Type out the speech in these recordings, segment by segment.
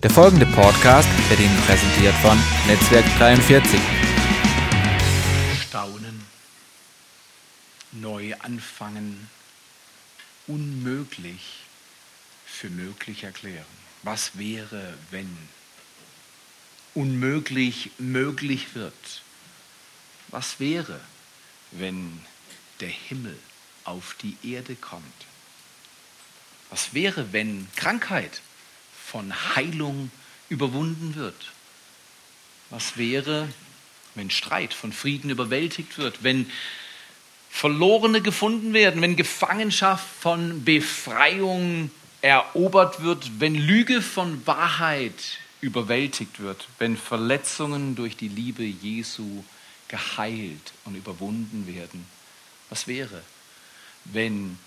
Der folgende Podcast wird Ihnen präsentiert von Netzwerk 43. Staunen, neu anfangen, unmöglich für möglich erklären. Was wäre, wenn unmöglich möglich wird? Was wäre, wenn der Himmel auf die Erde kommt? Was wäre, wenn Krankheit von Heilung überwunden wird? Was wäre, wenn Streit von Frieden überwältigt wird, wenn Verlorene gefunden werden, wenn Gefangenschaft von Befreiung erobert wird, wenn Lüge von Wahrheit überwältigt wird, wenn Verletzungen durch die Liebe Jesu geheilt und überwunden werden? Was wäre, wenn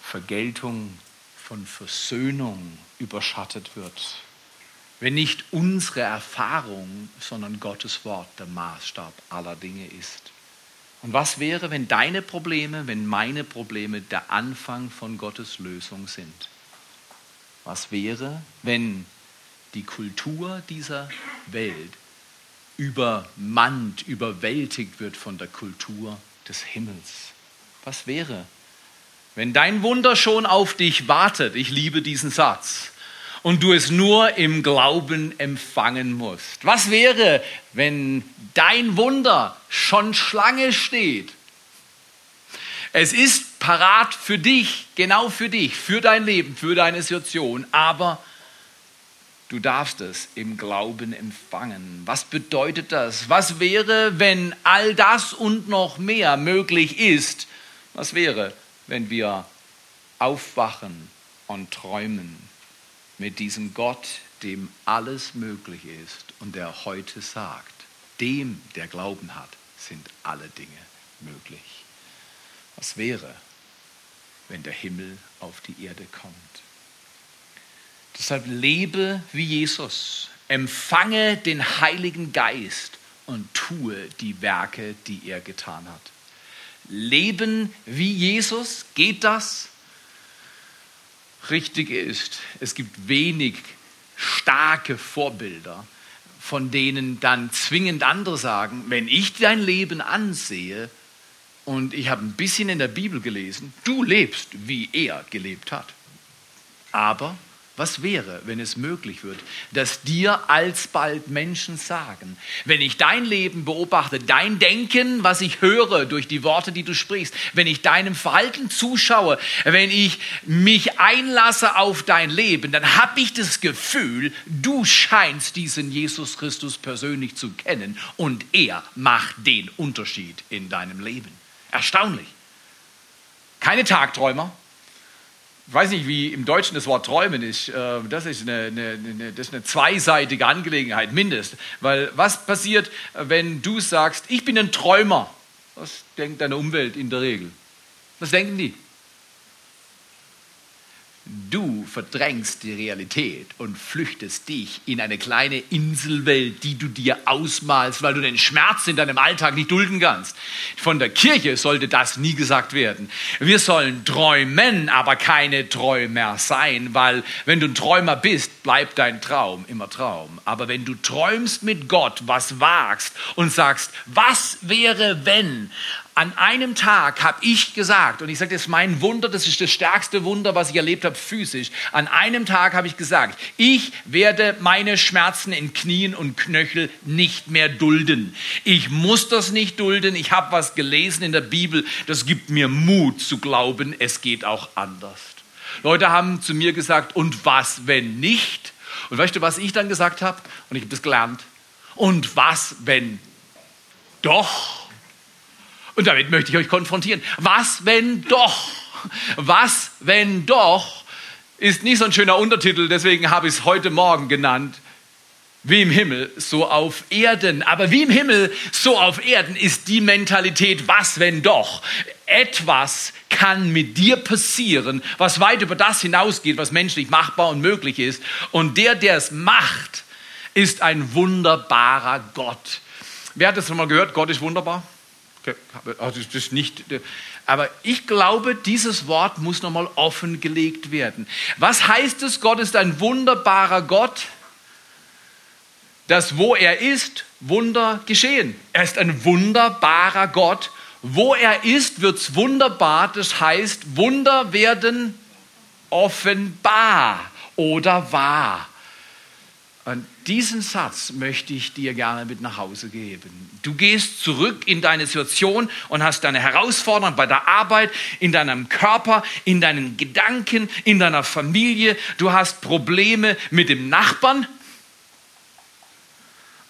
Vergeltung von Versöhnung überschattet wird. Wenn nicht unsere Erfahrung, sondern Gottes Wort der Maßstab aller Dinge ist. Und was wäre, wenn deine Probleme, wenn meine Probleme der Anfang von Gottes Lösung sind? Was wäre, wenn die Kultur dieser Welt übermannt, überwältigt wird von der Kultur des Himmels? Was wäre, wenn dein Wunder schon auf dich wartet, ich liebe diesen Satz, und du es nur im Glauben empfangen musst. Was wäre, wenn dein Wunder schon Schlange steht? Es ist parat für dich, genau für dich, für dein Leben, für deine Situation, aber du darfst es im Glauben empfangen. Was bedeutet das? Was wäre, wenn all das und noch mehr möglich ist? Was wäre, wenn wir aufwachen und träumen mit diesem Gott, dem alles möglich ist und der heute sagt, dem, der Glauben hat, sind alle Dinge möglich. Was wäre, wenn der Himmel auf die Erde kommt? Deshalb lebe wie Jesus, empfange den Heiligen Geist und tue die Werke, die er getan hat leben wie Jesus? Geht das? Richtig ist, es gibt wenig starke Vorbilder, von denen dann zwingend andere sagen, wenn ich dein Leben ansehe und ich habe ein bisschen in der Bibel gelesen, du lebst, wie er gelebt hat. Aber was wäre, wenn es möglich wird, dass dir alsbald Menschen sagen, wenn ich dein Leben beobachte, dein Denken, was ich höre durch die Worte, die du sprichst, wenn ich deinem Verhalten zuschaue, wenn ich mich einlasse auf dein Leben, dann habe ich das Gefühl, du scheinst diesen Jesus Christus persönlich zu kennen und er macht den Unterschied in deinem Leben. Erstaunlich. Keine Tagträumer, ich weiß nicht, wie im Deutschen das Wort träumen ist. Äh, das ist eine, eine, eine, das ist eine zweiseitige Angelegenheit, mindestens. Weil was passiert, wenn du sagst, ich bin ein Träumer? Was denkt deine Umwelt in der Regel? Was denken die? Du verdrängst die Realität und flüchtest dich in eine kleine Inselwelt, die du dir ausmalst, weil du den Schmerz in deinem Alltag nicht dulden kannst. Von der Kirche sollte das nie gesagt werden. Wir sollen träumen, aber keine Träumer sein, weil wenn du ein Träumer bist, bleibt dein Traum immer Traum. Aber wenn du träumst mit Gott, was wagst und sagst, was wäre wenn, an einem Tag habe ich gesagt, und ich sage, das ist mein Wunder, das ist das stärkste Wunder, was ich erlebt habe physisch. An einem Tag habe ich gesagt, ich werde meine Schmerzen in Knien und Knöchel nicht mehr dulden. Ich muss das nicht dulden. Ich habe was gelesen in der Bibel, das gibt mir Mut zu glauben, es geht auch anders. Leute haben zu mir gesagt, und was, wenn nicht? Und weißt du, was ich dann gesagt habe? Und ich habe das gelernt. Und was, wenn doch? Und damit möchte ich euch konfrontieren. Was, wenn doch? Was, wenn doch? Ist nicht so ein schöner Untertitel, deswegen habe ich es heute Morgen genannt. Wie im Himmel, so auf Erden. Aber wie im Himmel, so auf Erden ist die Mentalität, was, wenn doch? Etwas kann mit dir passieren, was weit über das hinausgeht, was menschlich machbar und möglich ist. Und der, der es macht, ist ein wunderbarer Gott. Wer hat das schon mal gehört? Gott ist wunderbar? Also das nicht, aber ich glaube, dieses Wort muss nochmal offengelegt werden. Was heißt es, Gott ist ein wunderbarer Gott? dass wo er ist, Wunder geschehen. Er ist ein wunderbarer Gott. Wo er ist, wird es wunderbar. Das heißt, Wunder werden offenbar oder wahr. Und diesen Satz möchte ich dir gerne mit nach Hause geben. Du gehst zurück in deine Situation und hast deine Herausforderungen bei der Arbeit, in deinem Körper, in deinen Gedanken, in deiner Familie. Du hast Probleme mit dem Nachbarn.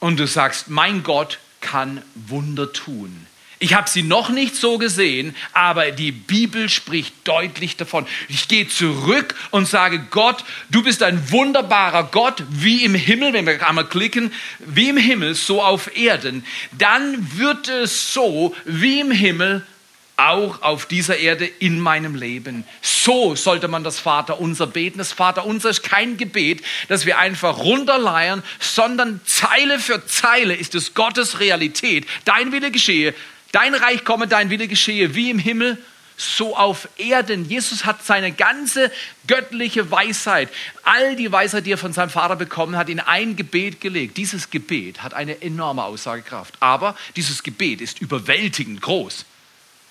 Und du sagst, mein Gott kann Wunder tun. Ich habe sie noch nicht so gesehen, aber die Bibel spricht deutlich davon. Ich gehe zurück und sage, Gott, du bist ein wunderbarer Gott, wie im Himmel, wenn wir einmal klicken, wie im Himmel, so auf Erden. Dann wird es so, wie im Himmel, auch auf dieser Erde in meinem Leben. So sollte man das Vaterunser beten. Das Vaterunser ist kein Gebet, das wir einfach runterleiern, sondern Zeile für Zeile ist es Gottes Realität. Dein Wille geschehe, Dein Reich komme, dein Wille geschehe, wie im Himmel, so auf Erden. Jesus hat seine ganze göttliche Weisheit, all die Weisheit, die er von seinem Vater bekommen hat, in ein Gebet gelegt. Dieses Gebet hat eine enorme Aussagekraft. Aber dieses Gebet ist überwältigend groß.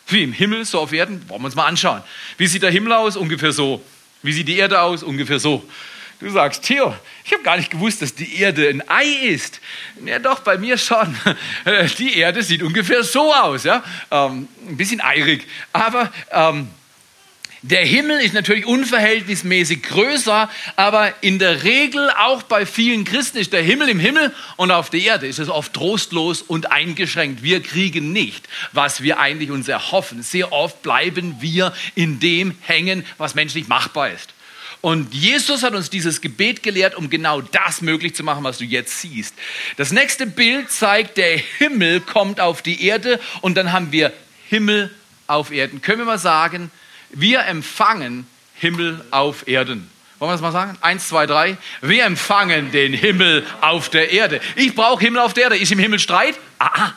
Wie im Himmel, so auf Erden, wollen wir uns mal anschauen. Wie sieht der Himmel aus? Ungefähr so. Wie sieht die Erde aus? Ungefähr so. Du sagst, Theo, ich habe gar nicht gewusst, dass die Erde ein Ei ist. Ja, doch, bei mir schon. Die Erde sieht ungefähr so aus, ja. Ähm, ein bisschen eirig. Aber ähm, der Himmel ist natürlich unverhältnismäßig größer, aber in der Regel auch bei vielen Christen ist der Himmel im Himmel und auf der Erde ist es oft trostlos und eingeschränkt. Wir kriegen nicht, was wir eigentlich uns erhoffen. Sehr oft bleiben wir in dem hängen, was menschlich machbar ist. Und Jesus hat uns dieses Gebet gelehrt, um genau das möglich zu machen, was du jetzt siehst. Das nächste Bild zeigt, der Himmel kommt auf die Erde und dann haben wir Himmel auf Erden. Können wir mal sagen, wir empfangen Himmel auf Erden. Wollen wir das mal sagen? Eins, zwei, drei. Wir empfangen den Himmel auf der Erde. Ich brauche Himmel auf der Erde. Ist im Himmel Streit? Ah, ah.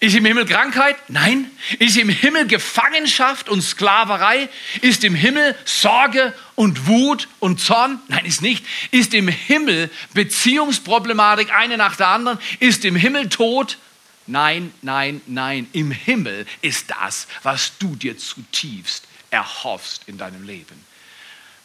Ist im Himmel Krankheit? Nein. Ist im Himmel Gefangenschaft und Sklaverei? Ist im Himmel Sorge und Wut und Zorn? Nein, ist nicht. Ist im Himmel Beziehungsproblematik eine nach der anderen? Ist im Himmel Tod? Nein, nein, nein. Im Himmel ist das, was du dir zutiefst erhoffst in deinem Leben.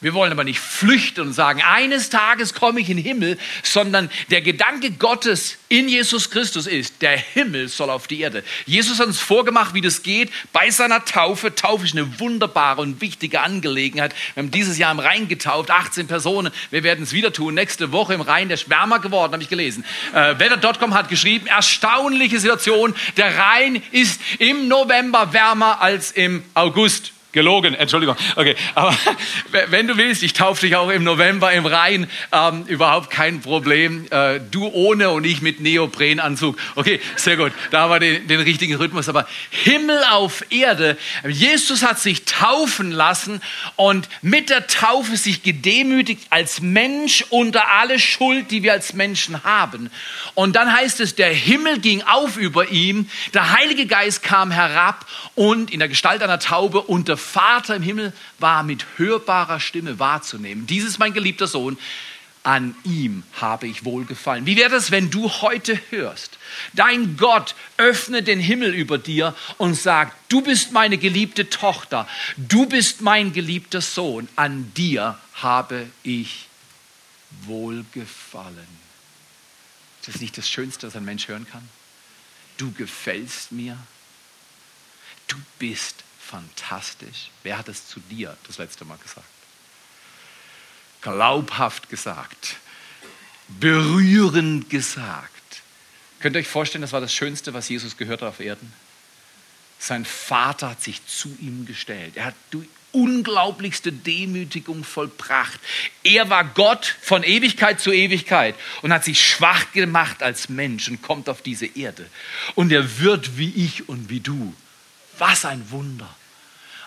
Wir wollen aber nicht flüchten und sagen, eines Tages komme ich in den Himmel, sondern der Gedanke Gottes in Jesus Christus ist, der Himmel soll auf die Erde. Jesus hat uns vorgemacht, wie das geht bei seiner Taufe. Taufe ist eine wunderbare und wichtige Angelegenheit. Wir haben dieses Jahr im Rhein getauft, 18 Personen. Wir werden es wieder tun. Nächste Woche im Rhein, der ist wärmer geworden, habe ich gelesen. Äh, Wetter.com hat geschrieben, erstaunliche Situation, der Rhein ist im November wärmer als im August. Gelogen, Entschuldigung. Okay, aber wenn du willst, ich taufe dich auch im November im Rhein. Ähm, überhaupt kein Problem. Äh, du ohne und ich mit Neoprenanzug. Okay, sehr gut. Da haben wir den, den richtigen Rhythmus. Aber Himmel auf Erde. Jesus hat sich taufen lassen und mit der Taufe sich gedemütigt als Mensch unter alle Schuld, die wir als Menschen haben. Und dann heißt es, der Himmel ging auf über ihm, der Heilige Geist kam herab und in der Gestalt einer Taube und der Vater im Himmel war mit hörbarer Stimme wahrzunehmen. Dies ist mein geliebter Sohn, an ihm habe ich wohlgefallen. Wie wäre es, wenn du heute hörst, dein Gott öffnet den Himmel über dir und sagt, du bist meine geliebte Tochter, du bist mein geliebter Sohn, an dir habe ich wohlgefallen. Ist das nicht das Schönste, was ein Mensch hören kann? Du gefällst mir, du bist fantastisch. Wer hat es zu dir das letzte Mal gesagt? Glaubhaft gesagt, berührend gesagt. Könnt ihr euch vorstellen, das war das Schönste, was Jesus gehört hat auf Erden? Sein Vater hat sich zu ihm gestellt. Er hat die unglaublichste Demütigung vollbracht. Er war Gott von Ewigkeit zu Ewigkeit und hat sich schwach gemacht als Mensch und kommt auf diese Erde. Und er wird wie ich und wie du. Was ein Wunder.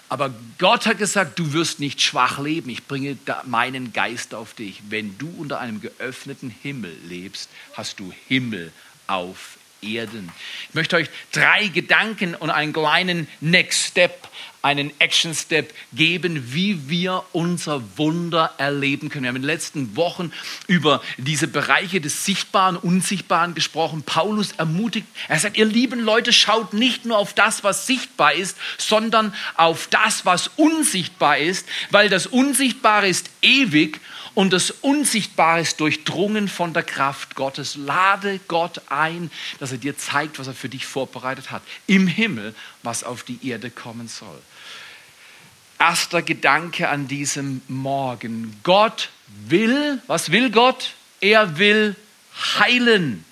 Aber Gott hat gesagt, du wirst nicht schwach leben. Ich bringe meinen Geist auf dich. Wenn du unter einem geöffneten Himmel lebst, hast du Himmel auf Erden. Ich möchte euch drei Gedanken und einen kleinen Next Step einen Action Step geben, wie wir unser Wunder erleben können. Wir haben in den letzten Wochen über diese Bereiche des Sichtbaren, Unsichtbaren gesprochen. Paulus ermutigt, er sagt, ihr lieben Leute, schaut nicht nur auf das, was sichtbar ist, sondern auf das, was unsichtbar ist, weil das Unsichtbare ist ewig und das Unsichtbare ist durchdrungen von der Kraft Gottes. Lade Gott ein, dass er dir zeigt, was er für dich vorbereitet hat. Im Himmel, was auf die Erde kommen soll. Erster Gedanke an diesem Morgen. Gott will, was will Gott? Er will heilen.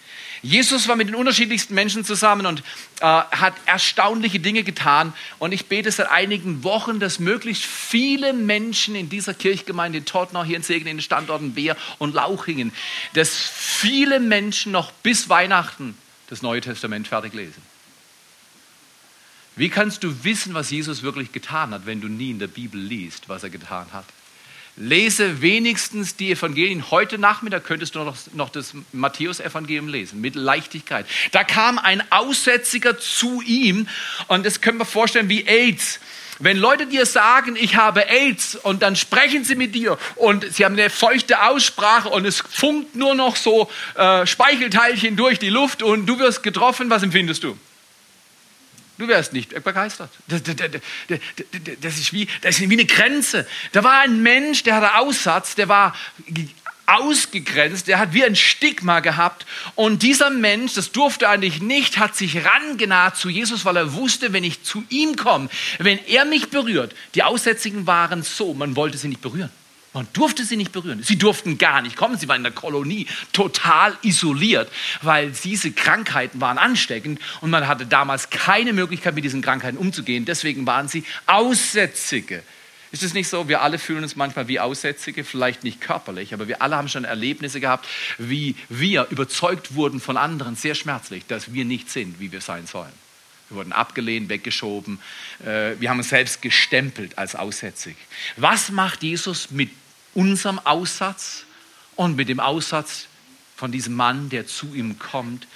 Jesus war mit den unterschiedlichsten Menschen zusammen und äh, hat erstaunliche Dinge getan. Und ich bete seit einigen Wochen, dass möglichst viele Menschen in dieser Kirchgemeinde in Tottenau, hier in Segen, in den Standorten Beer und Lauchingen, dass viele Menschen noch bis Weihnachten das Neue Testament fertig lesen. Wie kannst du wissen, was Jesus wirklich getan hat, wenn du nie in der Bibel liest, was er getan hat? Lese wenigstens die Evangelien. Heute Nachmittag könntest du noch, noch das Matthäus-Evangelium lesen, mit Leichtigkeit. Da kam ein Aussätziger zu ihm und das können wir vorstellen wie AIDS. Wenn Leute dir sagen, ich habe AIDS und dann sprechen sie mit dir und sie haben eine feuchte Aussprache und es funkt nur noch so äh, Speichelteilchen durch die Luft und du wirst getroffen, was empfindest du? Du wärst nicht begeistert. Das, das, das, ist wie, das ist wie eine Grenze. Da war ein Mensch, der hatte Aussatz, der war ausgegrenzt, der hat wie ein Stigma gehabt. Und dieser Mensch, das durfte eigentlich nicht, hat sich rangenaht zu Jesus, weil er wusste, wenn ich zu ihm komme, wenn er mich berührt, die Aussätzigen waren so, man wollte sie nicht berühren. Man durfte sie nicht berühren. Sie durften gar nicht kommen. Sie waren in der Kolonie total isoliert, weil diese Krankheiten waren ansteckend und man hatte damals keine Möglichkeit, mit diesen Krankheiten umzugehen. Deswegen waren sie Aussätzige. Ist es nicht so? Wir alle fühlen uns manchmal wie Aussätzige, vielleicht nicht körperlich, aber wir alle haben schon Erlebnisse gehabt, wie wir überzeugt wurden von anderen, sehr schmerzlich, dass wir nicht sind, wie wir sein sollen. Wir wurden abgelehnt, weggeschoben. Äh, wir haben uns selbst gestempelt als aussätzig. Was macht Jesus mit unserem Aussatz und mit dem Aussatz von diesem Mann, der zu ihm kommt.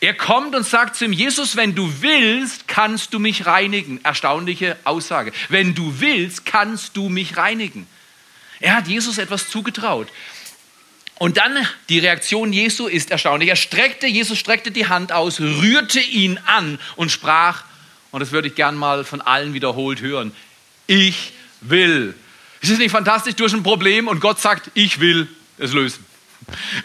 Er kommt und sagt zu ihm, Jesus, wenn du willst, kannst du mich reinigen. Erstaunliche Aussage. Wenn du willst, kannst du mich reinigen. Er hat Jesus etwas zugetraut. Und dann die Reaktion Jesu ist erstaunlich. Er streckte, Jesus streckte die Hand aus, rührte ihn an und sprach, und das würde ich gern mal von allen wiederholt hören, ich will ist es nicht fantastisch? Du hast ein Problem und Gott sagt, ich will es lösen.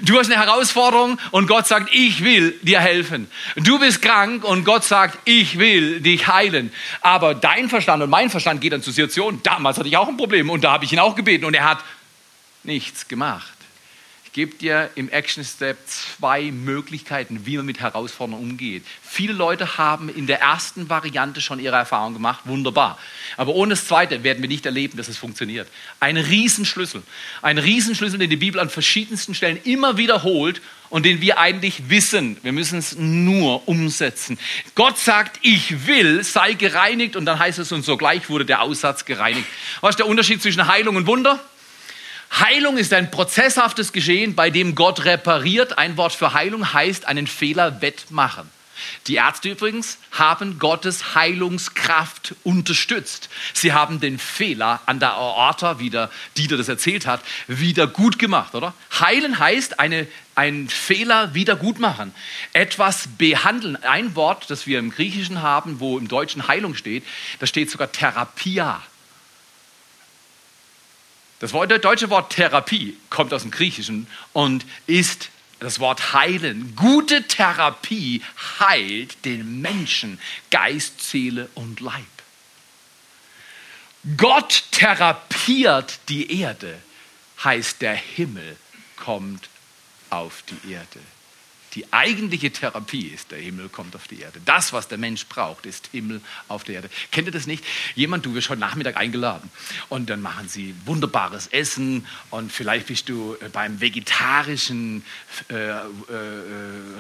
Du hast eine Herausforderung und Gott sagt, ich will dir helfen. Du bist krank und Gott sagt, ich will dich heilen. Aber dein Verstand und mein Verstand geht dann zur Situation. Damals hatte ich auch ein Problem und da habe ich ihn auch gebeten und er hat nichts gemacht gebe dir im Action Step zwei Möglichkeiten, wie man mit Herausforderungen umgeht. Viele Leute haben in der ersten Variante schon ihre Erfahrung gemacht, wunderbar. Aber ohne das zweite werden wir nicht erleben, dass es funktioniert. Ein Riesenschlüssel, ein Riesenschlüssel, den die Bibel an verschiedensten Stellen immer wiederholt und den wir eigentlich wissen. Wir müssen es nur umsetzen. Gott sagt, ich will, sei gereinigt und dann heißt es und sogleich wurde der Aussatz gereinigt. Was ist der Unterschied zwischen Heilung und Wunder? Heilung ist ein prozesshaftes Geschehen, bei dem Gott repariert. Ein Wort für Heilung heißt einen Fehler wettmachen. Die Ärzte übrigens haben Gottes Heilungskraft unterstützt. Sie haben den Fehler an der Aorta, wie der Dieter das erzählt hat, wieder gut gemacht, oder? Heilen heißt eine, einen Fehler wieder gut machen. Etwas behandeln. Ein Wort, das wir im Griechischen haben, wo im Deutschen Heilung steht, da steht sogar Therapia. Das deutsche Wort Therapie kommt aus dem Griechischen und ist das Wort heilen. Gute Therapie heilt den Menschen, Geist, Seele und Leib. Gott therapiert die Erde, heißt der Himmel kommt auf die Erde. Die eigentliche Therapie ist, der Himmel kommt auf die Erde. Das, was der Mensch braucht, ist Himmel auf der Erde. Kennt ihr das nicht? Jemand, du wirst heute Nachmittag eingeladen und dann machen sie wunderbares Essen und vielleicht bist du äh, beim vegetarischen äh, äh,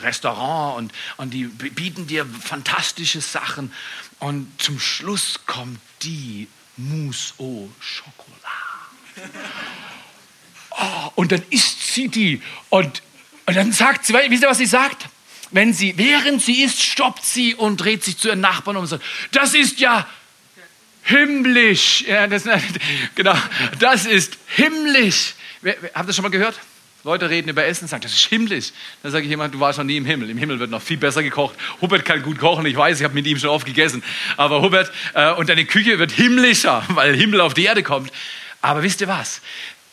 Restaurant und, und die bieten dir fantastische Sachen und zum Schluss kommt die Mousse au Chocolat. Oh, und dann isst sie die und und dann sagt sie, wisst ihr, was sie sagt? wenn sie, während sie isst, stoppt sie und dreht sich zu ihren Nachbarn um und sagt, das ist ja himmlisch. Ja, das, genau, das ist himmlisch. Habt ihr das schon mal gehört? Leute reden über Essen und sagen, das ist himmlisch. Dann sage ich jemand, du warst noch nie im Himmel. Im Himmel wird noch viel besser gekocht. Hubert kann gut kochen, ich weiß, ich habe mit ihm schon oft gegessen. Aber Hubert, äh, und deine Küche wird himmlischer, weil Himmel auf die Erde kommt. Aber wisst ihr was?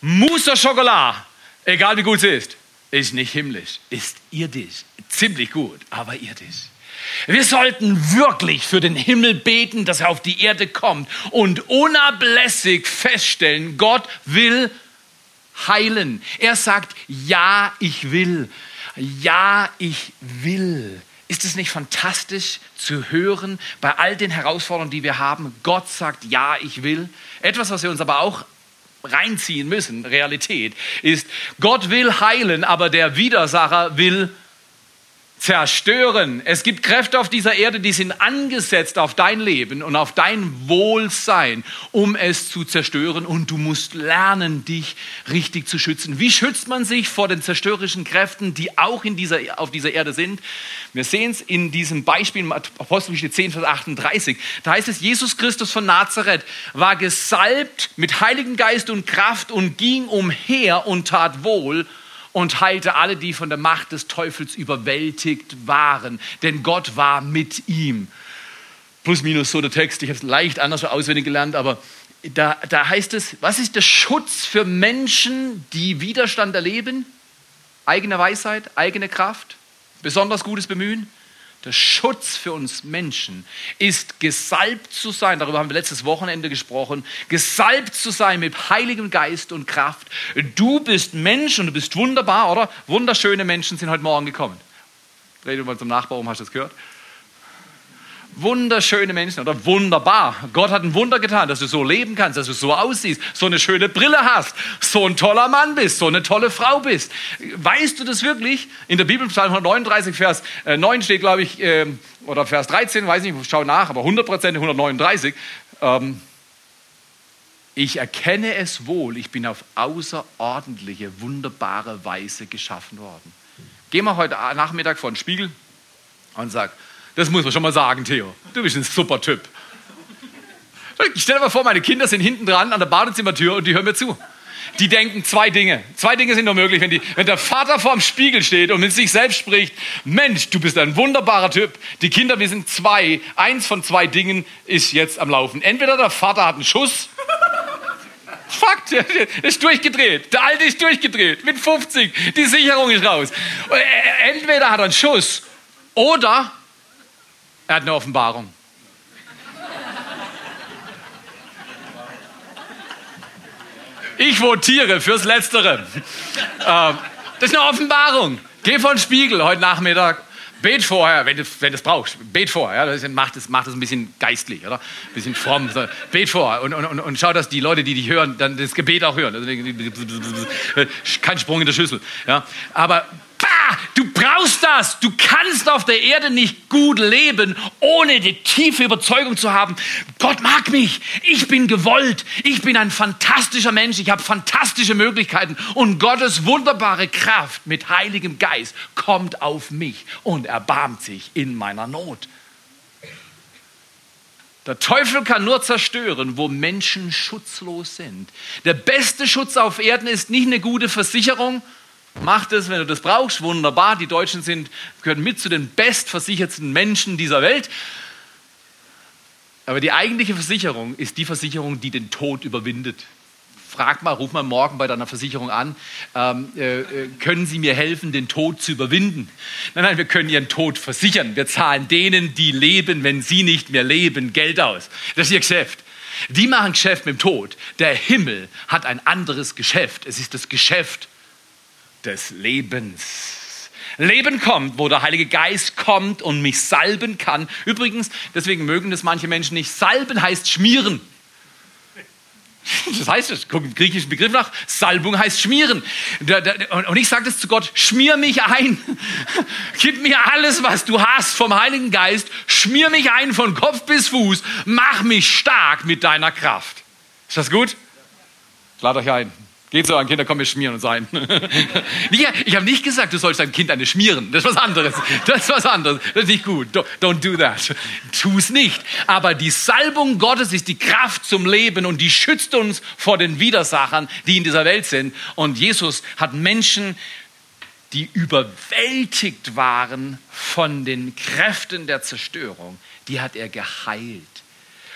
Mousse Schokolade, egal wie gut sie ist, ist nicht himmlisch, ist irdisch. Ziemlich gut, aber irdisch. Wir sollten wirklich für den Himmel beten, dass er auf die Erde kommt und unablässig feststellen, Gott will heilen. Er sagt, ja, ich will. Ja, ich will. Ist es nicht fantastisch zu hören bei all den Herausforderungen, die wir haben? Gott sagt, ja, ich will. Etwas, was wir uns aber auch reinziehen müssen, Realität, ist, Gott will heilen, aber der Widersacher will zerstören. Es gibt Kräfte auf dieser Erde, die sind angesetzt auf dein Leben und auf dein Wohlsein, um es zu zerstören. Und du musst lernen, dich richtig zu schützen. Wie schützt man sich vor den zerstörerischen Kräften, die auch in dieser, auf dieser Erde sind? Wir sehen es in diesem Beispiel im Apostelgeschichte 10, Vers 38. Da heißt es, Jesus Christus von Nazareth war gesalbt mit Heiligen Geist und Kraft und ging umher und tat wohl und heilte alle, die von der Macht des Teufels überwältigt waren, denn Gott war mit ihm. Plus minus so der Text, ich habe es leicht anders auswendig gelernt, aber da, da heißt es, was ist der Schutz für Menschen, die Widerstand erleben? Eigene Weisheit, eigene Kraft, besonders gutes Bemühen? Der Schutz für uns Menschen ist gesalbt zu sein, darüber haben wir letztes Wochenende gesprochen, gesalbt zu sein mit Heiligem Geist und Kraft. Du bist Mensch und du bist wunderbar, oder? Wunderschöne Menschen sind heute Morgen gekommen. Dreh du mal zum Nachbar um, hast du das gehört? Wunderschöne Menschen oder wunderbar. Gott hat ein Wunder getan, dass du so leben kannst, dass du so aussiehst, so eine schöne Brille hast, so ein toller Mann bist, so eine tolle Frau bist. Weißt du das wirklich? In der Bibel, Psalm 139, Vers 9 äh, steht, glaube ich, ähm, oder Vers 13, weiß nicht, schau nach, aber 100 Prozent 139. Ähm, ich erkenne es wohl, ich bin auf außerordentliche, wunderbare Weise geschaffen worden. Geh mal heute Nachmittag vor den Spiegel und sag, das muss man schon mal sagen, Theo. Du bist ein super Typ. Ich stell dir mal vor, meine Kinder sind hinten dran an der Badezimmertür und die hören mir zu. Die denken zwei Dinge. Zwei Dinge sind nur möglich, wenn, die, wenn der Vater vorm Spiegel steht und mit sich selbst spricht, Mensch, du bist ein wunderbarer Typ. Die Kinder, wir sind zwei. Eins von zwei Dingen ist jetzt am Laufen. Entweder der Vater hat einen Schuss. Fakt, der ist durchgedreht. Der Alte ist durchgedreht. Mit 50. Die Sicherung ist raus. Entweder hat er einen Schuss oder er hat eine Offenbarung. Ich votiere fürs Letztere. Ähm, das ist eine Offenbarung. Geh vor den Spiegel heute Nachmittag. Bet vorher, wenn du, wenn du es brauchst. Bet vorher. Ja, das macht es macht ein bisschen geistlich, oder? Ein bisschen fromm. Bet vorher und, und, und, schau, dass die Leute, die dich hören, dann das Gebet auch hören. Kein Sprung in der Schüssel. Ja? Aber du brauchst das. Du kannst auf der Erde nicht gut leben, ohne die tiefe Überzeugung zu haben, Gott mag mich, ich bin gewollt, ich bin ein fantastischer Mensch, ich habe fantastische Möglichkeiten und Gottes wunderbare Kraft mit Heiligem Geist kommt auf mich und erbarmt sich in meiner Not. Der Teufel kann nur zerstören, wo Menschen schutzlos sind. Der beste Schutz auf Erden ist nicht eine gute Versicherung, Mach das, wenn du das brauchst, wunderbar. Die Deutschen sind, gehören mit zu den bestversicherten Menschen dieser Welt. Aber die eigentliche Versicherung ist die Versicherung, die den Tod überwindet. Frag mal, ruf mal morgen bei deiner Versicherung an, ähm, äh, äh, können Sie mir helfen, den Tod zu überwinden? Nein, nein, wir können Ihren Tod versichern. Wir zahlen denen, die leben, wenn sie nicht mehr leben, Geld aus. Das ist Ihr Geschäft. Die machen Geschäft mit dem Tod. Der Himmel hat ein anderes Geschäft. Es ist das Geschäft des Lebens. Leben kommt, wo der Heilige Geist kommt und mich salben kann. Übrigens, deswegen mögen das manche Menschen nicht. Salben heißt schmieren. Das heißt, es guck im griechischen Begriff nach, Salbung heißt schmieren. Und ich sage das zu Gott, schmier mich ein. Gib mir alles, was du hast vom Heiligen Geist. Schmier mich ein von Kopf bis Fuß. Mach mich stark mit deiner Kraft. Ist das gut? Lad euch ein. Geht so, ein Kinder kommen wir schmieren und sein. ich habe nicht gesagt, du sollst dein Kind eine schmieren. Das ist was anderes. Das ist was anderes. Das ist nicht gut. Don't do that. Tu es nicht. Aber die Salbung Gottes ist die Kraft zum Leben und die schützt uns vor den Widersachern, die in dieser Welt sind. Und Jesus hat Menschen, die überwältigt waren von den Kräften der Zerstörung, die hat er geheilt.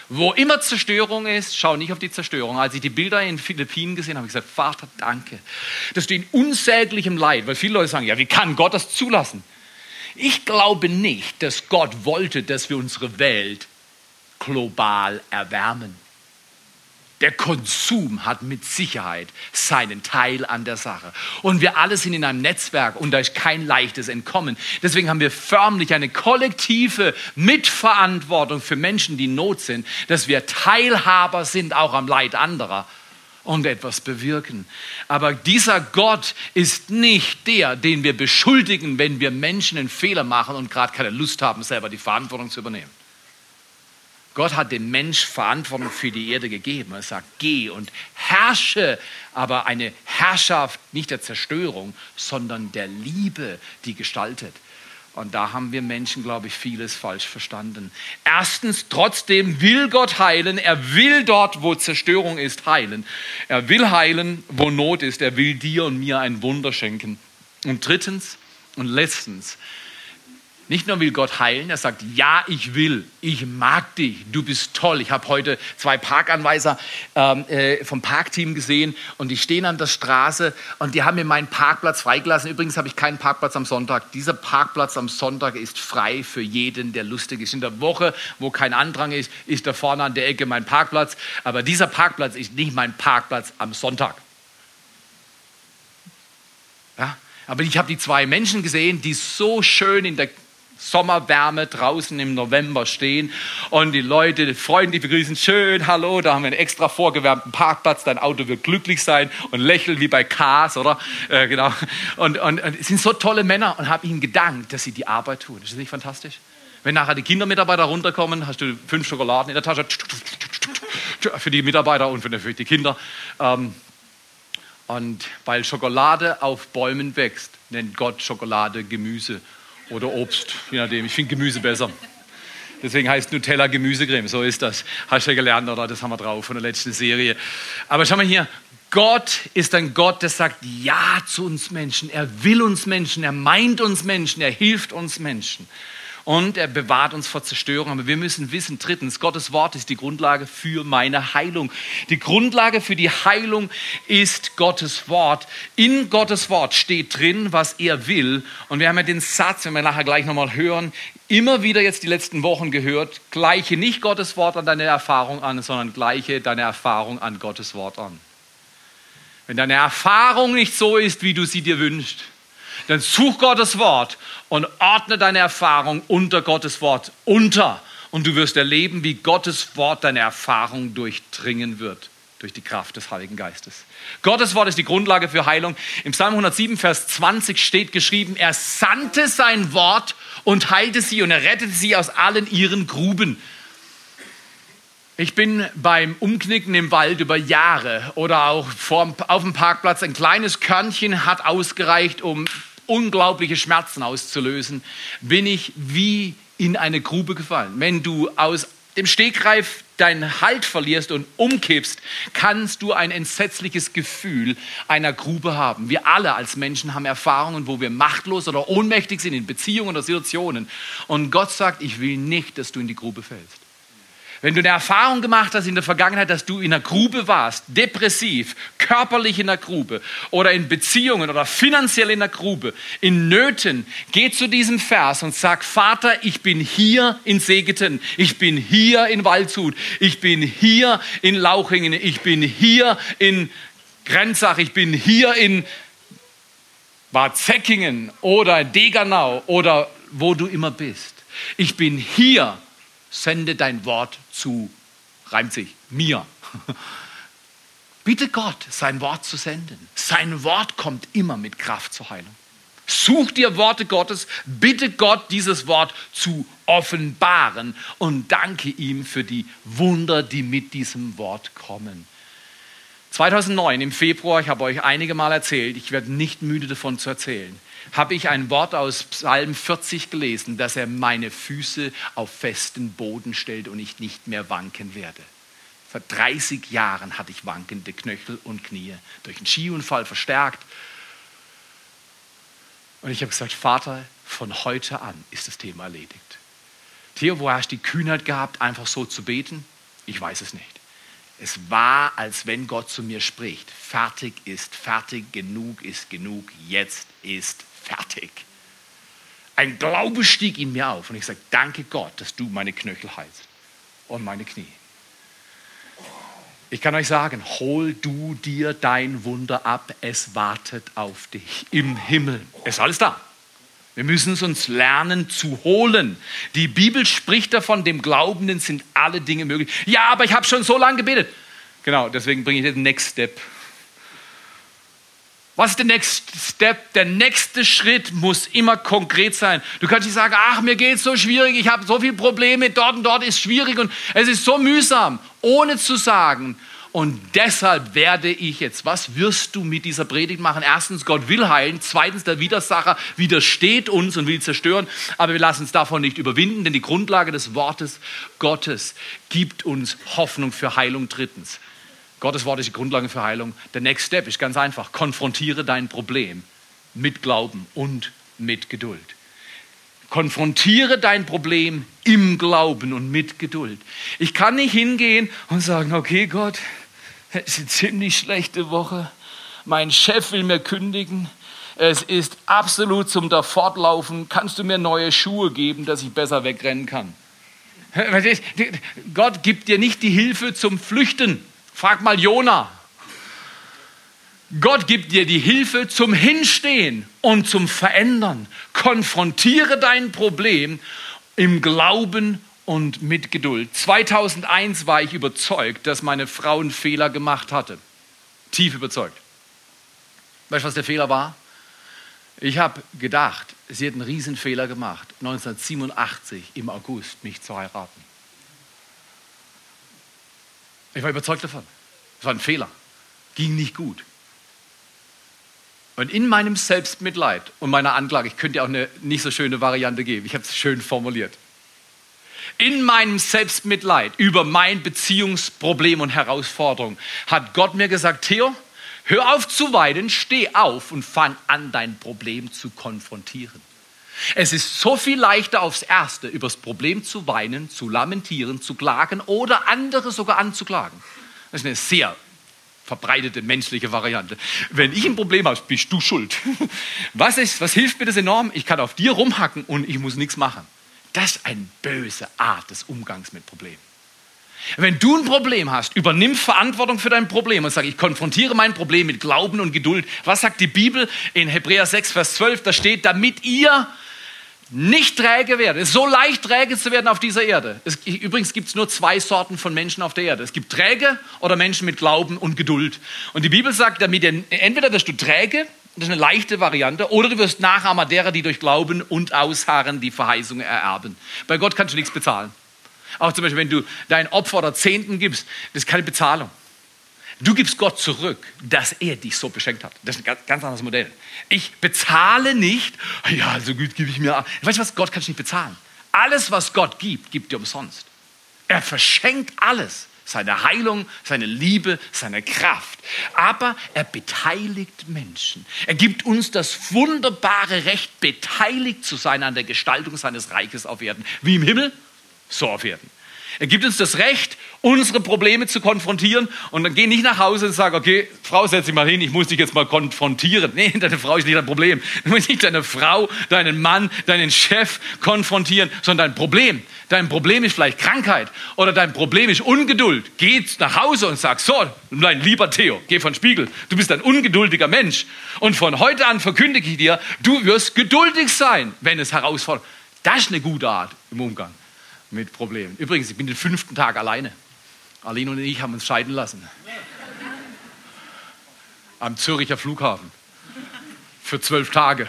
Wo immer Zerstörung ist, schau nicht auf die Zerstörung. Als ich die Bilder in den Philippinen gesehen habe, habe ich gesagt, Vater, danke, dass du in unsäglichem Leid, weil viele Leute sagen, ja, wie kann Gott das zulassen? Ich glaube nicht, dass Gott wollte, dass wir unsere Welt global erwärmen. Der Konsum hat mit Sicherheit seinen Teil an der Sache. Und wir alle sind in einem Netzwerk und da ist kein leichtes Entkommen. Deswegen haben wir förmlich eine kollektive Mitverantwortung für Menschen, die in Not sind, dass wir Teilhaber sind auch am Leid anderer und etwas bewirken. Aber dieser Gott ist nicht der, den wir beschuldigen, wenn wir Menschen einen Fehler machen und gerade keine Lust haben, selber die Verantwortung zu übernehmen. Gott hat dem Mensch Verantwortung für die Erde gegeben. Er sagt, geh und herrsche, aber eine Herrschaft nicht der Zerstörung, sondern der Liebe, die gestaltet. Und da haben wir Menschen, glaube ich, vieles falsch verstanden. Erstens, trotzdem will Gott heilen. Er will dort, wo Zerstörung ist, heilen. Er will heilen, wo Not ist. Er will dir und mir ein Wunder schenken. Und drittens und letztens, nicht nur will Gott heilen, er sagt, ja, ich will, ich mag dich, du bist toll. Ich habe heute zwei Parkanweiser ähm, äh, vom Parkteam gesehen und die stehen an der Straße und die haben mir meinen Parkplatz freigelassen. Übrigens habe ich keinen Parkplatz am Sonntag. Dieser Parkplatz am Sonntag ist frei für jeden, der lustig ist. In der Woche, wo kein Andrang ist, ist da vorne an der Ecke mein Parkplatz. Aber dieser Parkplatz ist nicht mein Parkplatz am Sonntag. Ja? Aber ich habe die zwei Menschen gesehen, die so schön in der Sommerwärme draußen im November stehen und die Leute freundlich begrüßen, schön, hallo, da haben wir einen extra vorgewärmten Parkplatz, dein Auto wird glücklich sein und lächeln wie bei Cars, oder? Äh, genau. Und, und, und sind so tolle Männer und habe ihnen gedankt, dass sie die Arbeit tun. Ist das nicht fantastisch? Wenn nachher die Kindermitarbeiter runterkommen, hast du fünf Schokoladen in der Tasche für die Mitarbeiter und für die Kinder. Ähm, und weil Schokolade auf Bäumen wächst, nennt Gott Schokolade Gemüse oder Obst, je nachdem. Ich finde Gemüse besser. Deswegen heißt Nutella Gemüsecreme. So ist das. Hast du ja gelernt, oder? Das haben wir drauf von der letzten Serie. Aber schau mal hier. Gott ist ein Gott, der sagt Ja zu uns Menschen. Er will uns Menschen. Er meint uns Menschen. Er hilft uns Menschen und er bewahrt uns vor Zerstörung. Aber wir müssen wissen, drittens, Gottes Wort ist die Grundlage für meine Heilung. Die Grundlage für die Heilung ist Gottes Wort. In Gottes Wort steht drin, was er will. Und wir haben ja den Satz, wenn wir nachher gleich nochmal hören, immer wieder jetzt die letzten Wochen gehört, gleiche nicht Gottes Wort an deine Erfahrung an, sondern gleiche deine Erfahrung an Gottes Wort an. Wenn deine Erfahrung nicht so ist, wie du sie dir wünschst, dann such Gottes Wort und ordne deine Erfahrung unter Gottes Wort unter. Und du wirst erleben, wie Gottes Wort deine Erfahrung durchdringen wird durch die Kraft des Heiligen Geistes. Gottes Wort ist die Grundlage für Heilung. Im Psalm 107, Vers 20 steht geschrieben, er sandte sein Wort und heilte sie und er rettete sie aus allen ihren Gruben. Ich bin beim Umknicken im Wald über Jahre oder auch vor, auf dem Parkplatz, ein kleines Körnchen hat ausgereicht, um unglaubliche Schmerzen auszulösen, bin ich wie in eine Grube gefallen. Wenn du aus dem Stegreif deinen Halt verlierst und umkippst, kannst du ein entsetzliches Gefühl einer Grube haben. Wir alle als Menschen haben Erfahrungen, wo wir machtlos oder ohnmächtig sind in Beziehungen oder Situationen. Und Gott sagt, ich will nicht, dass du in die Grube fällst. Wenn du eine Erfahrung gemacht hast in der Vergangenheit, dass du in einer Grube warst, depressiv, körperlich in einer Grube oder in Beziehungen oder finanziell in einer Grube, in Nöten, geh zu diesem Vers und sag, Vater, ich bin hier in Segeten, ich bin hier in Waldshut, ich bin hier in Lauchingen, ich bin hier in Grenzach, ich bin hier in Bad Säckingen oder Degernau oder wo du immer bist. Ich bin hier sende dein Wort zu, reimt sich, mir. Bitte Gott, sein Wort zu senden. Sein Wort kommt immer mit Kraft zur Heilung. Such dir Worte Gottes, bitte Gott, dieses Wort zu offenbaren und danke ihm für die Wunder, die mit diesem Wort kommen. 2009 im Februar, ich habe euch einige Mal erzählt, ich werde nicht müde davon zu erzählen, habe ich ein Wort aus Psalm 40 gelesen, dass er meine Füße auf festen Boden stellt und ich nicht mehr wanken werde. Vor 30 Jahren hatte ich wankende Knöchel und Knie, durch einen Skiunfall verstärkt. Und ich habe gesagt, Vater, von heute an ist das Thema erledigt. Theo, wo hast du die Kühnheit gehabt, einfach so zu beten? Ich weiß es nicht. Es war, als wenn Gott zu mir spricht. Fertig ist fertig, genug ist genug, jetzt ist fertig. Ein Glaube stieg in mir auf und ich sage, danke Gott, dass du meine Knöchel heilst und meine Knie. Ich kann euch sagen, hol du dir dein Wunder ab, es wartet auf dich im Himmel. Es ist alles da. Wir müssen es uns lernen zu holen. Die Bibel spricht davon, dem Glaubenden sind alle Dinge möglich. Ja, aber ich habe schon so lange gebetet. Genau, deswegen bringe ich den Next Step. Was ist der Next Step? Der nächste Schritt muss immer konkret sein. Du kannst nicht sagen, ach, mir geht es so schwierig, ich habe so viele Probleme, dort und dort ist schwierig und es ist so mühsam, ohne zu sagen, und deshalb werde ich jetzt, was wirst du mit dieser Predigt machen? Erstens, Gott will heilen. Zweitens, der Widersacher widersteht uns und will zerstören. Aber wir lassen uns davon nicht überwinden, denn die Grundlage des Wortes Gottes gibt uns Hoffnung für Heilung. Drittens, Gottes Wort ist die Grundlage für Heilung. Der Next Step ist ganz einfach. Konfrontiere dein Problem mit Glauben und mit Geduld. Konfrontiere dein Problem im Glauben und mit Geduld. Ich kann nicht hingehen und sagen, okay Gott, es ist eine ziemlich schlechte Woche. Mein Chef will mir kündigen. Es ist absolut zum Dafortlaufen. Kannst du mir neue Schuhe geben, dass ich besser wegrennen kann? Gott gibt dir nicht die Hilfe zum Flüchten. Frag mal Jona. Gott gibt dir die Hilfe zum Hinstehen und zum Verändern. Konfrontiere dein Problem im Glauben und mit Geduld. 2001 war ich überzeugt, dass meine Frau einen Fehler gemacht hatte. Tief überzeugt. Weißt du, was der Fehler war? Ich habe gedacht, sie hat einen Riesenfehler gemacht, 1987 im August mich zu heiraten. Ich war überzeugt davon. Es war ein Fehler. Ging nicht gut. Und in meinem Selbstmitleid und meiner Anklage, ich könnte ja auch eine nicht so schöne Variante geben, ich habe es schön formuliert in meinem Selbstmitleid über mein Beziehungsproblem und Herausforderung hat Gott mir gesagt, Theo, hör auf zu weinen, steh auf und fang an, dein Problem zu konfrontieren. Es ist so viel leichter aufs Erste, über das Problem zu weinen, zu lamentieren, zu klagen oder andere sogar anzuklagen. Das ist eine sehr verbreitete menschliche Variante. Wenn ich ein Problem habe, bist du schuld. Was, ist, was hilft mir das enorm? Ich kann auf dir rumhacken und ich muss nichts machen. Das ist eine böse Art des Umgangs mit Problemen. Wenn du ein Problem hast, übernimm Verantwortung für dein Problem und sag, ich konfrontiere mein Problem mit Glauben und Geduld. Was sagt die Bibel in Hebräer 6, Vers 12? Da steht, damit ihr nicht träge werdet. Es ist so leicht, träge zu werden auf dieser Erde. Es, übrigens gibt es nur zwei Sorten von Menschen auf der Erde. Es gibt träge oder Menschen mit Glauben und Geduld. Und die Bibel sagt, damit entweder wirst du träge das ist eine leichte Variante. Oder du wirst Nachahmer derer, die durch Glauben und Ausharren die Verheißung ererben. Bei Gott kannst du nichts bezahlen. Auch zum Beispiel, wenn du dein Opfer oder Zehnten gibst, das ist keine Bezahlung. Du gibst Gott zurück, dass er dich so beschenkt hat. Das ist ein ganz, ganz anderes Modell. Ich bezahle nicht, ja, so gut gebe ich mir. Weißt du was? Gott kannst du nicht bezahlen. Alles, was Gott gibt, gibt dir umsonst. Er verschenkt alles seine Heilung, seine Liebe, seine Kraft. Aber er beteiligt Menschen. Er gibt uns das wunderbare Recht, beteiligt zu sein an der Gestaltung seines Reiches auf Erden. Wie im Himmel, so auf Erden. Er gibt uns das Recht, unsere Probleme zu konfrontieren und dann geh nicht nach Hause und sag, okay, Frau, setz dich mal hin, ich muss dich jetzt mal konfrontieren. Nee, deine Frau ist nicht dein Problem. Du musst nicht deine Frau, deinen Mann, deinen Chef konfrontieren, sondern dein Problem. Dein Problem ist vielleicht Krankheit oder dein Problem ist Ungeduld. Geh nach Hause und sag, so, mein lieber Theo, geh von Spiegel, du bist ein ungeduldiger Mensch und von heute an verkündige ich dir, du wirst geduldig sein, wenn es herausfordert. Das ist eine gute Art im Umgang mit Problemen. Übrigens, ich bin den fünften Tag alleine. Aline und ich haben uns scheiden lassen. Am Züricher Flughafen. Für zwölf Tage.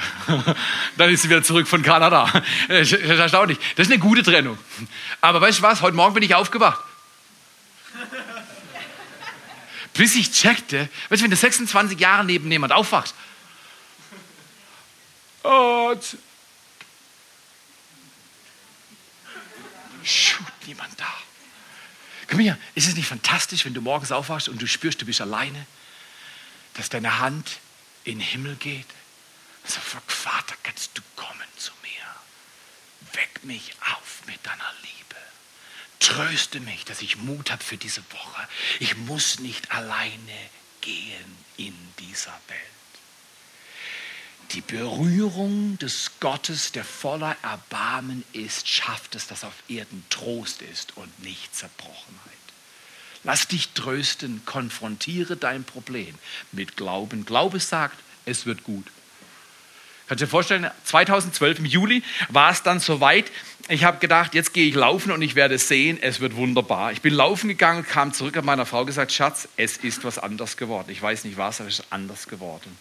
Dann ist sie wieder zurück von Kanada. Das ist erstaunlich. Das ist eine gute Trennung. Aber weißt du was? Heute Morgen bin ich aufgewacht. Bis ich checkte, weißt du, wenn du 26 Jahre neben jemand aufwachst, und shoot, niemand da. Komm hier, ist es nicht fantastisch, wenn du morgens aufwachst und du spürst, du bist alleine, dass deine Hand in den Himmel geht? So, Vater, kannst du kommen zu mir? Weck mich auf mit deiner Liebe. Tröste mich, dass ich Mut habe für diese Woche. Ich muss nicht alleine gehen in dieser Welt. Die Berührung des Gottes, der voller Erbarmen ist, schafft es, dass auf Erden Trost ist und nicht Zerbrochenheit. Lass dich trösten, konfrontiere dein Problem mit Glauben. Glaube sagt, es wird gut. Kannst du dir vorstellen, 2012 im Juli war es dann soweit. Ich habe gedacht, jetzt gehe ich laufen und ich werde sehen, es wird wunderbar. Ich bin laufen gegangen, kam zurück, habe meiner Frau gesagt, Schatz, es ist was anders geworden. Ich weiß nicht was, aber es ist anders geworden.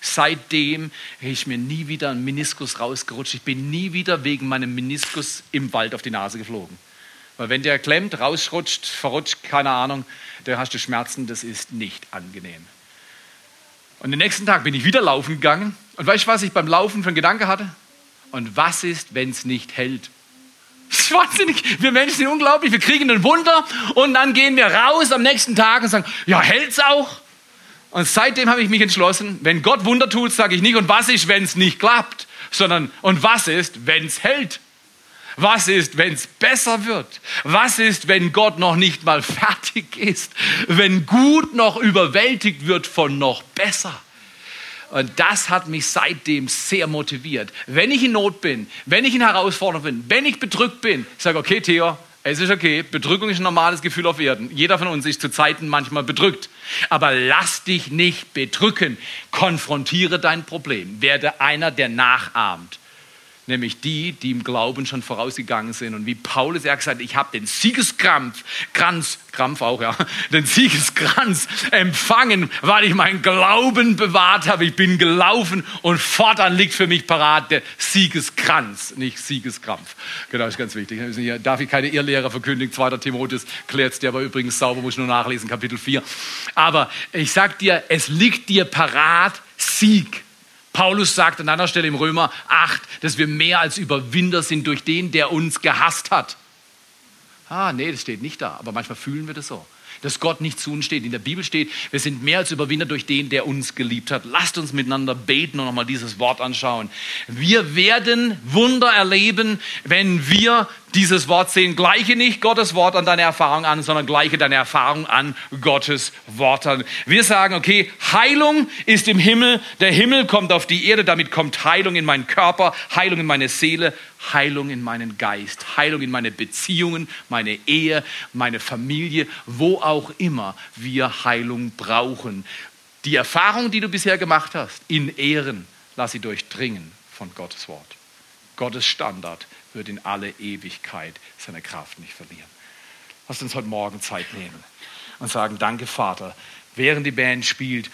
Seitdem ist mir nie wieder ein Meniskus rausgerutscht. Ich bin nie wieder wegen meinem Meniskus im Wald auf die Nase geflogen. Weil wenn der klemmt, rausrutscht, verrutscht, keine Ahnung, dann hast du Schmerzen, das ist nicht angenehm. Und den nächsten Tag bin ich wieder laufen gegangen. Und weißt du, was ich beim Laufen für einen Gedanke hatte? Und was ist, wenn es nicht hält? Das ist wahnsinnig. Wir Menschen sind unglaublich. Wir kriegen ein Wunder und dann gehen wir raus am nächsten Tag und sagen, ja, hält's auch? Und seitdem habe ich mich entschlossen, wenn Gott Wunder tut, sage ich nicht, und was ist, wenn es nicht klappt, sondern, und was ist, wenn es hält? Was ist, wenn es besser wird? Was ist, wenn Gott noch nicht mal fertig ist? Wenn gut noch überwältigt wird von noch besser? Und das hat mich seitdem sehr motiviert. Wenn ich in Not bin, wenn ich in Herausforderung bin, wenn ich bedrückt bin, ich sage, okay, Theo, es ist okay. Bedrückung ist ein normales Gefühl auf Erden. Jeder von uns ist zu Zeiten manchmal bedrückt. Aber lass dich nicht bedrücken. Konfrontiere dein Problem. Werde einer, der nachahmt nämlich die, die im Glauben schon vorausgegangen sind. Und wie Paulus ja gesagt hat, ich habe den Siegeskranz, Kranz, Krampf auch, ja, den Siegeskranz empfangen, weil ich meinen Glauben bewahrt habe. Ich bin gelaufen und fortan liegt für mich parat der Siegeskranz, nicht Siegeskrampf. Genau, ist ganz wichtig. Darf ich keine Irrlehre verkündigen. 2. Timotheus klärt es dir aber übrigens sauber, muss ich nur nachlesen, Kapitel 4. Aber ich sag dir, es liegt dir parat Sieg. Paulus sagt an einer Stelle im Römer 8, dass wir mehr als Überwinder sind durch den, der uns gehasst hat. Ah, nee, das steht nicht da, aber manchmal fühlen wir das so dass Gott nicht zu uns steht. In der Bibel steht, wir sind mehr als Überwinder durch den, der uns geliebt hat. Lasst uns miteinander beten und nochmal dieses Wort anschauen. Wir werden Wunder erleben, wenn wir dieses Wort sehen. Gleiche nicht Gottes Wort an deine Erfahrung an, sondern gleiche deine Erfahrung an Gottes Wort an. Wir sagen, okay, Heilung ist im Himmel, der Himmel kommt auf die Erde, damit kommt Heilung in meinen Körper, Heilung in meine Seele, Heilung in meinen Geist, Heilung in meine Beziehungen, meine Ehe, meine Familie, wo auch immer wir Heilung brauchen. Die Erfahrung, die du bisher gemacht hast, in Ehren, lass sie durchdringen von Gottes Wort. Gottes Standard wird in alle Ewigkeit seine Kraft nicht verlieren. Lass uns heute Morgen Zeit nehmen und sagen, danke Vater, während die Band spielt,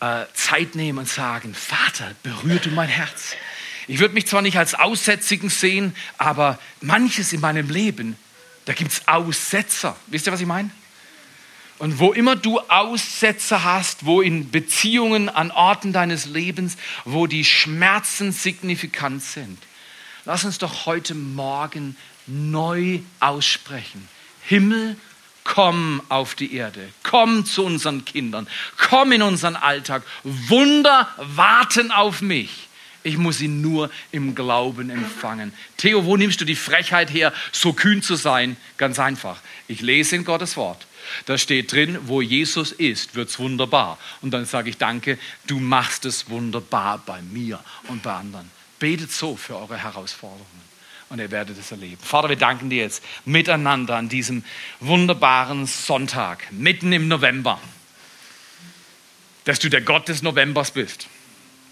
äh, Zeit nehmen und sagen, Vater, berührt du mein Herz. Ich würde mich zwar nicht als Aussätzigen sehen, aber manches in meinem Leben, da gibt es Aussetzer. Wisst ihr, was ich meine? Und wo immer du Aussetzer hast, wo in Beziehungen an Orten deines Lebens, wo die Schmerzen signifikant sind, lass uns doch heute Morgen neu aussprechen. Himmel, komm auf die Erde, komm zu unseren Kindern, komm in unseren Alltag. Wunder warten auf mich. Ich muss ihn nur im Glauben empfangen. Theo, wo nimmst du die Frechheit her, so kühn zu sein? Ganz einfach. Ich lese in Gottes Wort. Da steht drin, wo Jesus ist, wird es wunderbar. Und dann sage ich, danke, du machst es wunderbar bei mir und bei anderen. Betet so für eure Herausforderungen und ihr werdet es erleben. Vater, wir danken dir jetzt miteinander an diesem wunderbaren Sonntag, mitten im November, dass du der Gott des Novembers bist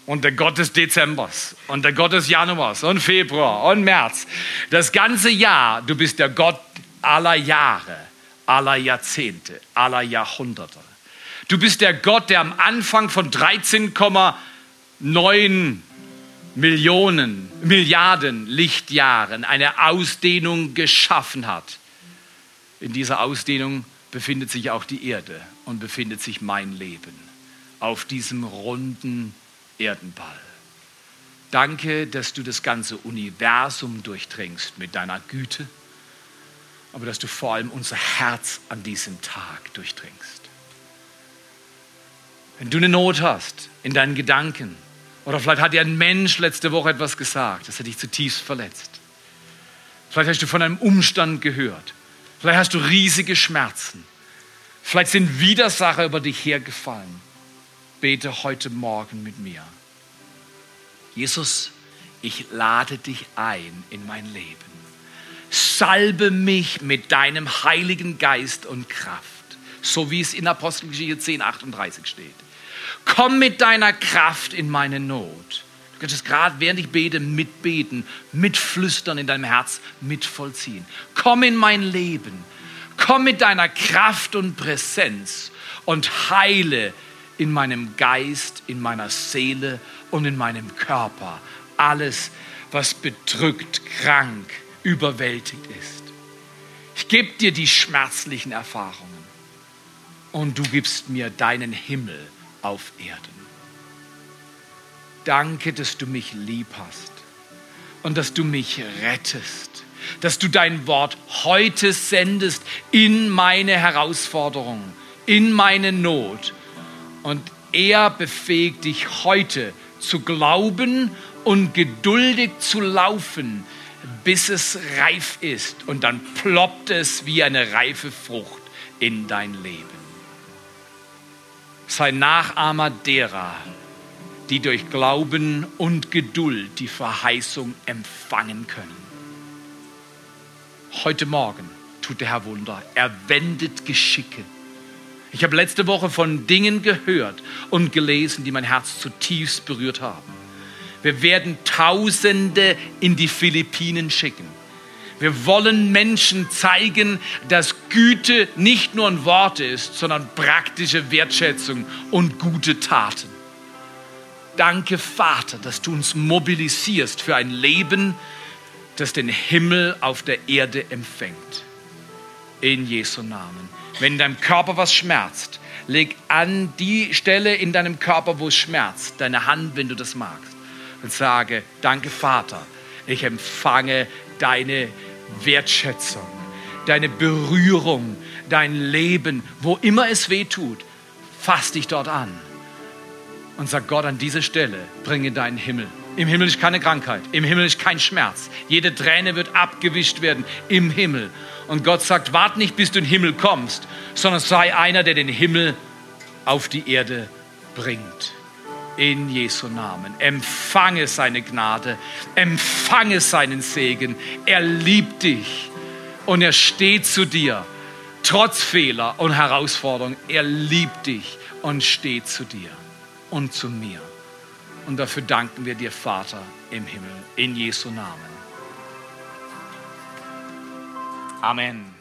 und der Gott des Dezembers und der Gott des Januars und Februar und März. Das ganze Jahr, du bist der Gott aller Jahre, aller Jahrzehnte, aller Jahrhunderte. Du bist der Gott, der am Anfang von 13,9 Millionen, Milliarden Lichtjahren eine Ausdehnung geschaffen hat. In dieser Ausdehnung befindet sich auch die Erde und befindet sich mein Leben auf diesem runden Erdenball. Danke, dass du das ganze Universum durchdringst mit deiner Güte, aber dass du vor allem unser Herz an diesem Tag durchdringst. Wenn du eine Not hast in deinen Gedanken, oder vielleicht hat dir ein Mensch letzte Woche etwas gesagt, das hat dich zutiefst verletzt. Vielleicht hast du von einem Umstand gehört. Vielleicht hast du riesige Schmerzen. Vielleicht sind Widersacher über dich hergefallen. Bete heute Morgen mit mir. Jesus, ich lade dich ein in mein Leben. Salbe mich mit deinem Heiligen Geist und Kraft, so wie es in Apostelgeschichte 10, 38 steht. Komm mit deiner Kraft in meine Not. Du kannst es gerade, während ich bete, mitbeten, mitflüstern in deinem Herz, mitvollziehen. Komm in mein Leben. Komm mit deiner Kraft und Präsenz und heile in meinem Geist, in meiner Seele und in meinem Körper alles, was bedrückt, krank, überwältigt ist. Ich gebe dir die schmerzlichen Erfahrungen und du gibst mir deinen Himmel auf Erden. Danke, dass du mich lieb hast und dass du mich rettest, dass du dein Wort heute sendest in meine Herausforderung, in meine Not. Und er befähigt dich heute zu glauben und geduldig zu laufen, bis es reif ist. Und dann ploppt es wie eine reife Frucht in dein Leben. Sei Nachahmer derer, die durch Glauben und Geduld die Verheißung empfangen können. Heute Morgen tut der Herr Wunder. Er wendet Geschicke. Ich habe letzte Woche von Dingen gehört und gelesen, die mein Herz zutiefst berührt haben. Wir werden Tausende in die Philippinen schicken wir wollen Menschen zeigen, dass Güte nicht nur ein Wort ist, sondern praktische Wertschätzung und gute Taten. Danke, Vater, dass du uns mobilisierst für ein Leben, das den Himmel auf der Erde empfängt. In Jesu Namen. Wenn in deinem Körper was schmerzt, leg an die Stelle in deinem Körper, wo es schmerzt, deine Hand, wenn du das magst, und sage, danke Vater, ich empfange deine Wertschätzung, deine Berührung, dein Leben, wo immer es weh tut, fass dich dort an und sag Gott an diese Stelle, bringe deinen Himmel. Im Himmel ist keine Krankheit, im Himmel ist kein Schmerz. Jede Träne wird abgewischt werden im Himmel. Und Gott sagt, wart nicht, bis du in den Himmel kommst, sondern sei einer, der den Himmel auf die Erde bringt in Jesu Namen. Empfange seine Gnade, empfange seinen Segen. Er liebt dich und er steht zu dir, trotz Fehler und Herausforderungen. Er liebt dich und steht zu dir und zu mir. Und dafür danken wir dir, Vater im Himmel, in Jesu Namen. Amen.